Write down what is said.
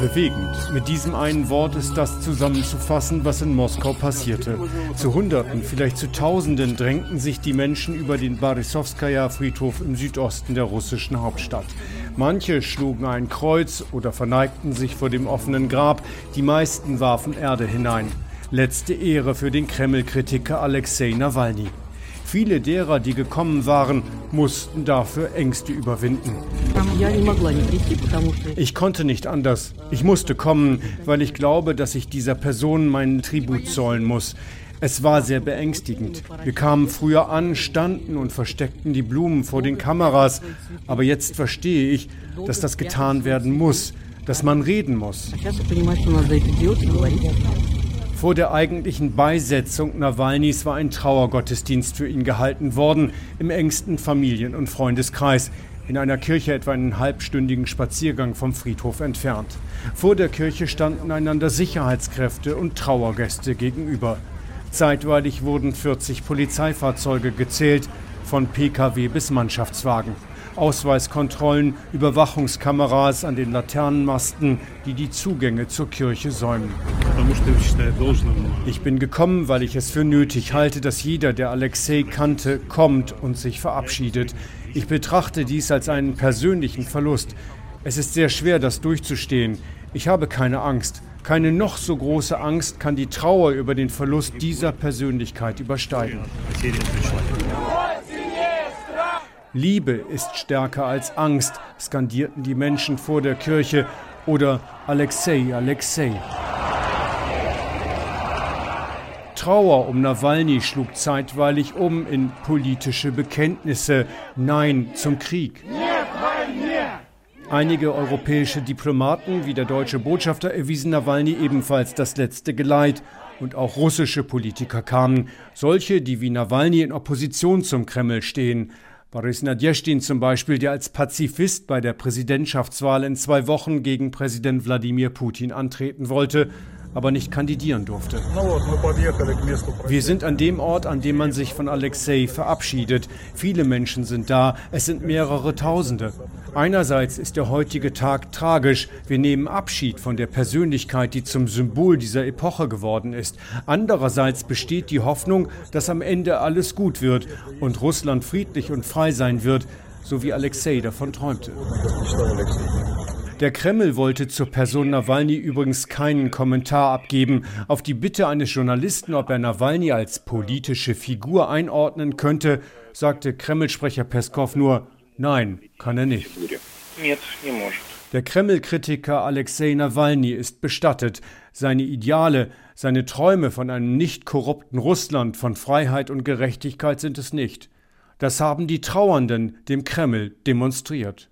Bewegend. Mit diesem einen Wort ist das zusammenzufassen, was in Moskau passierte. Zu Hunderten, vielleicht zu Tausenden drängten sich die Menschen über den Barisowskaja-Friedhof im Südosten der russischen Hauptstadt. Manche schlugen ein Kreuz oder verneigten sich vor dem offenen Grab, die meisten warfen Erde hinein. Letzte Ehre für den Kreml-Kritiker Alexei Nawalny. Viele derer, die gekommen waren, mussten dafür Ängste überwinden. Ich konnte nicht anders. Ich musste kommen, weil ich glaube, dass ich dieser Person meinen Tribut zollen muss. Es war sehr beängstigend. Wir kamen früher an, standen und versteckten die Blumen vor den Kameras. Aber jetzt verstehe ich, dass das getan werden muss, dass man reden muss. Vor der eigentlichen Beisetzung Nawalnys war ein Trauergottesdienst für ihn gehalten worden, im engsten Familien- und Freundeskreis, in einer Kirche etwa einen halbstündigen Spaziergang vom Friedhof entfernt. Vor der Kirche standen einander Sicherheitskräfte und Trauergäste gegenüber. Zeitweilig wurden 40 Polizeifahrzeuge gezählt, von Pkw bis Mannschaftswagen. Ausweiskontrollen, Überwachungskameras an den Laternenmasten, die die Zugänge zur Kirche säumen. Ich bin gekommen, weil ich es für nötig halte, dass jeder, der Alexei kannte, kommt und sich verabschiedet. Ich betrachte dies als einen persönlichen Verlust. Es ist sehr schwer, das durchzustehen. Ich habe keine Angst. Keine noch so große Angst kann die Trauer über den Verlust dieser Persönlichkeit übersteigen. Liebe ist stärker als Angst, skandierten die Menschen vor der Kirche oder Alexei, Alexei. Trauer um Nawalny schlug zeitweilig um in politische Bekenntnisse Nein zum Krieg. Einige europäische Diplomaten wie der deutsche Botschafter erwiesen Nawalny ebenfalls das letzte Geleit. Und auch russische Politiker kamen, solche, die wie Nawalny in Opposition zum Kreml stehen. Boris Nadjestin zum Beispiel, der als Pazifist bei der Präsidentschaftswahl in zwei Wochen gegen Präsident Wladimir Putin antreten wollte, aber nicht kandidieren durfte. Wir sind an dem Ort, an dem man sich von Alexei verabschiedet. Viele Menschen sind da, es sind mehrere Tausende. Einerseits ist der heutige Tag tragisch. Wir nehmen Abschied von der Persönlichkeit, die zum Symbol dieser Epoche geworden ist. Andererseits besteht die Hoffnung, dass am Ende alles gut wird und Russland friedlich und frei sein wird, so wie Alexei davon träumte. Der Kreml wollte zur Person Nawalny übrigens keinen Kommentar abgeben. Auf die Bitte eines Journalisten, ob er Nawalny als politische Figur einordnen könnte, sagte Kreml-Sprecher Peskov nur, nein, kann er nicht. Der Kreml-Kritiker Alexei Nawalny ist bestattet. Seine Ideale, seine Träume von einem nicht korrupten Russland, von Freiheit und Gerechtigkeit sind es nicht. Das haben die Trauernden dem Kreml demonstriert.